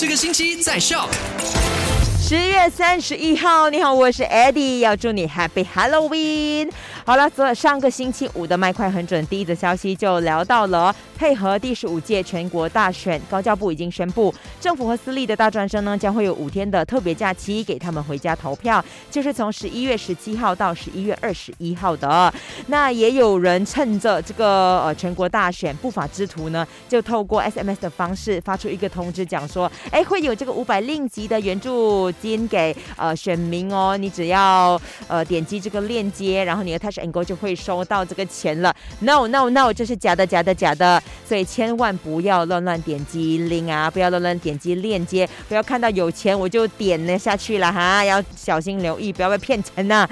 这个星期在 Shock。十月三十一号，你好，我是 Eddie，要祝你 Happy Halloween。好了，昨上个星期五的麦快很准第一则消息就聊到了，配合第十五届全国大选，高教部已经宣布，政府和私立的大专生呢将会有五天的特别假期给他们回家投票，就是从十一月十七号到十一月二十一号的。那也有人趁着这个呃全国大选不法之徒呢，就透过 SMS 的方式发出一个通知，讲说，哎，会有这个五百令吉的援助金给呃选民哦，你只要呃点击这个链接，然后你的 Touch and Go 就会收到这个钱了。No No No，这是假的假的假的，所以千万不要乱乱点击 link 啊，不要乱乱点击链接，不要看到有钱我就点了下去了哈，要小心留意，不要被骗钱呐。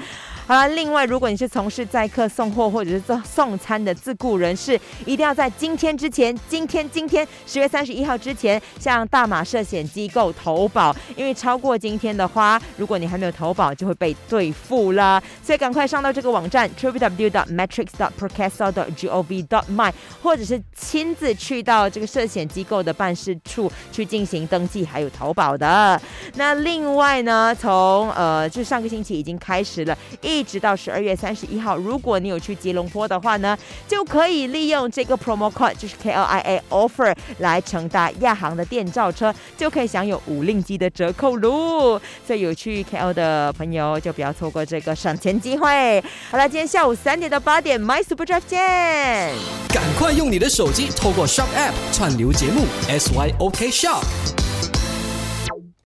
好了，另外，如果你是从事载客送货或者是送送餐的自雇人士，一定要在今天之前，今天今天十月三十一号之前向大马涉险机构投保，因为超过今天的话，如果你还没有投保，就会被兑付了。所以赶快上到这个网站 www.matrix.procasol.gov.my，或者是亲自去到这个涉险机构的办事处去进行登记还有投保的。那另外呢，从呃，就上个星期已经开始了，一直到十二月三十一号，如果你有去吉隆坡的话呢，就可以利用这个 promo code，就是 KLIA offer 来乘搭亚航的电召车，就可以享有五令吉的折扣喽。所以有去 KL 的朋友就不要错过这个省钱机会。好了，今天下午三点到八点，My Super Drive 见。赶快用你的手机透过 Shop App 串流节目 SYOK Shop。